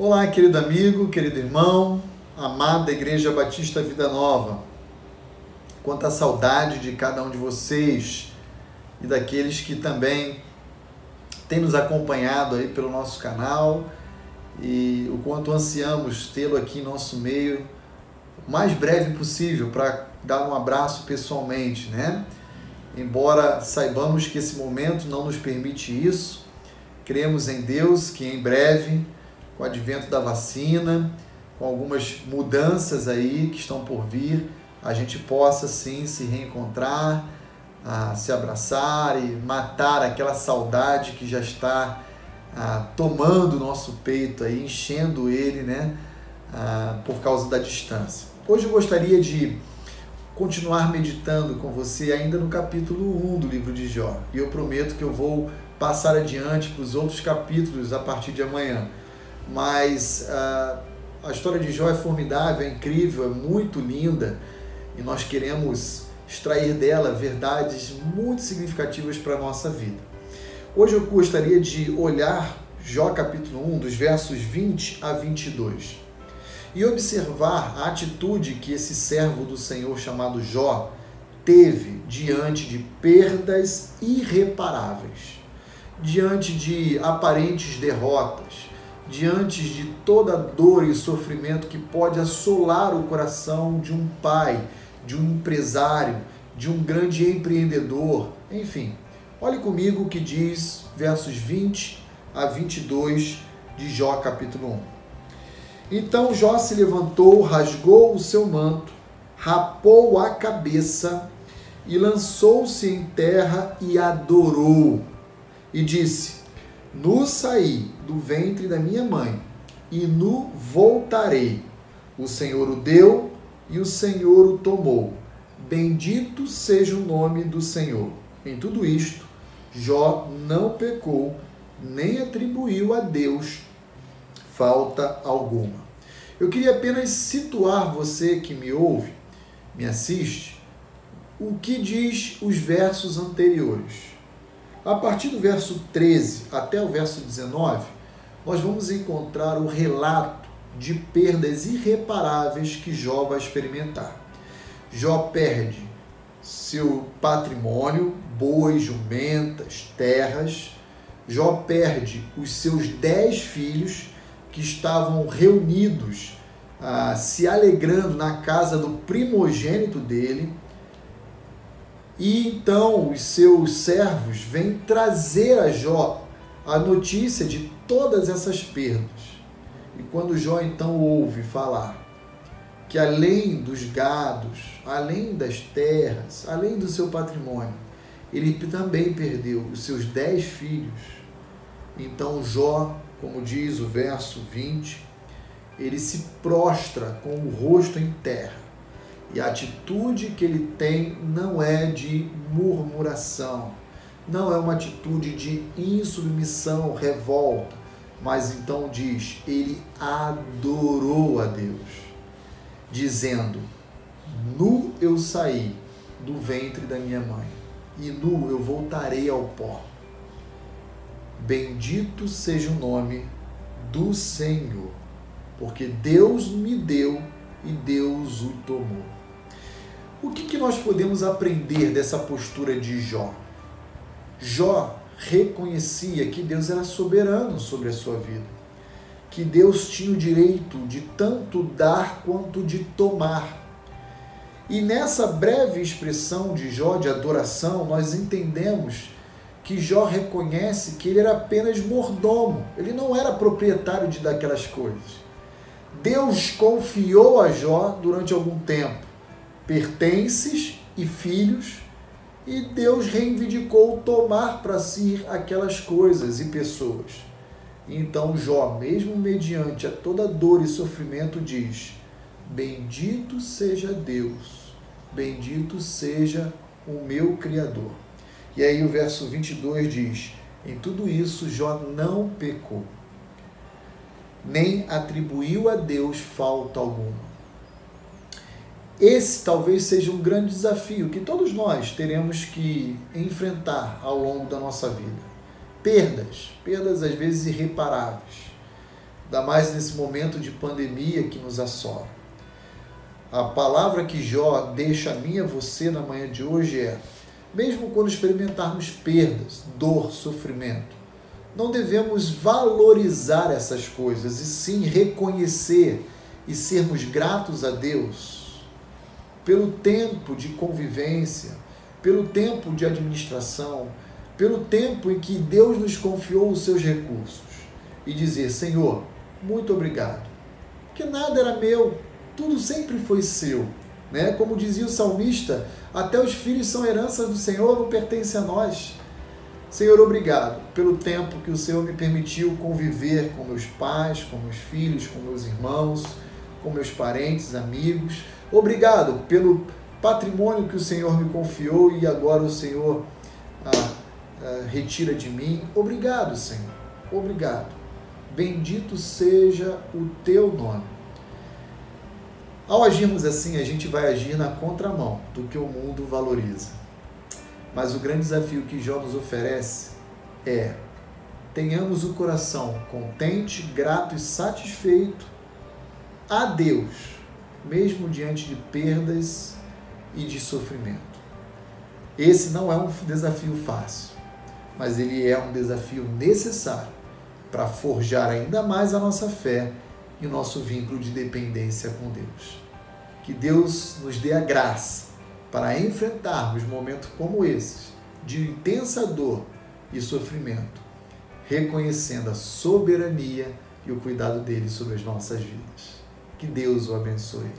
Olá, querido amigo, querido irmão, amada Igreja Batista Vida Nova. Quanta saudade de cada um de vocês e daqueles que também têm nos acompanhado aí pelo nosso canal e o quanto ansiamos tê-lo aqui em nosso meio o mais breve possível para dar um abraço pessoalmente, né? Embora saibamos que esse momento não nos permite isso, cremos em Deus que em breve, com o advento da vacina, com algumas mudanças aí que estão por vir, a gente possa sim se reencontrar, a se abraçar e matar aquela saudade que já está a, tomando o nosso peito aí, enchendo ele, né, a, por causa da distância. Hoje eu gostaria de continuar meditando com você ainda no capítulo 1 do livro de Jó. E eu prometo que eu vou passar adiante para os outros capítulos a partir de amanhã. Mas uh, a história de Jó é formidável, é incrível, é muito linda e nós queremos extrair dela verdades muito significativas para a nossa vida. Hoje eu gostaria de olhar Jó capítulo 1, dos versos 20 a 22 e observar a atitude que esse servo do Senhor chamado Jó teve diante de perdas irreparáveis, diante de aparentes derrotas, diante de toda dor e sofrimento que pode assolar o coração de um pai, de um empresário, de um grande empreendedor, enfim. Olhe comigo o que diz versos 20 a 22 de Jó capítulo 1. Então Jó se levantou, rasgou o seu manto, rapou a cabeça e lançou-se em terra e adorou. E disse: Nu saí do ventre da minha mãe, e nu voltarei. O Senhor o deu e o Senhor o tomou. Bendito seja o nome do Senhor. Em tudo isto, Jó não pecou, nem atribuiu a Deus falta alguma. Eu queria apenas situar você que me ouve, me assiste, o que diz os versos anteriores. A partir do verso 13 até o verso 19, nós vamos encontrar o relato de perdas irreparáveis que Jó vai experimentar. Jó perde seu patrimônio, bois, jumentas, terras. Jó perde os seus dez filhos que estavam reunidos, ah, se alegrando na casa do primogênito dele. E então os seus servos vêm trazer a Jó a notícia de todas essas perdas. E quando Jó então ouve falar que além dos gados, além das terras, além do seu patrimônio, ele também perdeu os seus dez filhos. Então Jó como diz o verso 20, ele se prostra com o rosto em terra. E a atitude que ele tem não é de murmuração, não é uma atitude de insubmissão, revolta, mas então diz: ele adorou a Deus, dizendo: Nu eu saí do ventre da minha mãe, e nu eu voltarei ao pó. Bendito seja o nome do Senhor, porque Deus me deu e Deus o tomou. O que, que nós podemos aprender dessa postura de Jó? Jó reconhecia que Deus era soberano sobre a sua vida, que Deus tinha o direito de tanto dar quanto de tomar. E nessa breve expressão de Jó de adoração, nós entendemos que Jó reconhece que ele era apenas mordomo, ele não era proprietário de daquelas coisas. Deus confiou a Jó durante algum tempo pertences e filhos, e Deus reivindicou tomar para si aquelas coisas e pessoas. Então Jó, mesmo mediante a toda dor e sofrimento, diz: Bendito seja Deus, bendito seja o meu Criador. E aí o verso 22 diz: Em tudo isso Jó não pecou, nem atribuiu a Deus falta alguma. Esse talvez seja um grande desafio que todos nós teremos que enfrentar ao longo da nossa vida. Perdas, perdas às vezes irreparáveis. ainda mais nesse momento de pandemia que nos assola. A palavra que Jó deixa a mim e a você na manhã de hoje é: mesmo quando experimentarmos perdas, dor, sofrimento, não devemos valorizar essas coisas e sim reconhecer e sermos gratos a Deus pelo tempo de convivência, pelo tempo de administração, pelo tempo em que Deus nos confiou os seus recursos e dizer: Senhor, muito obrigado. Porque nada era meu, tudo sempre foi seu. Né? Como dizia o salmista, até os filhos são heranças do Senhor, não pertencem a nós. Senhor, obrigado pelo tempo que o Senhor me permitiu conviver com meus pais, com meus filhos, com meus irmãos, com meus parentes, amigos. Obrigado pelo patrimônio que o Senhor me confiou e agora o Senhor ah, ah, retira de mim. Obrigado, Senhor. Obrigado. Bendito seja o teu nome. Ao agirmos assim, a gente vai agir na contramão do que o mundo valoriza. Mas o grande desafio que Jó nos oferece é: tenhamos o coração contente, grato e satisfeito a Deus, mesmo diante de perdas e de sofrimento. Esse não é um desafio fácil, mas ele é um desafio necessário para forjar ainda mais a nossa fé e o nosso vínculo de dependência com Deus. Que Deus nos dê a graça para enfrentarmos momentos como esses, de intensa dor e sofrimento, reconhecendo a soberania e o cuidado dele sobre as nossas vidas. Que Deus o abençoe.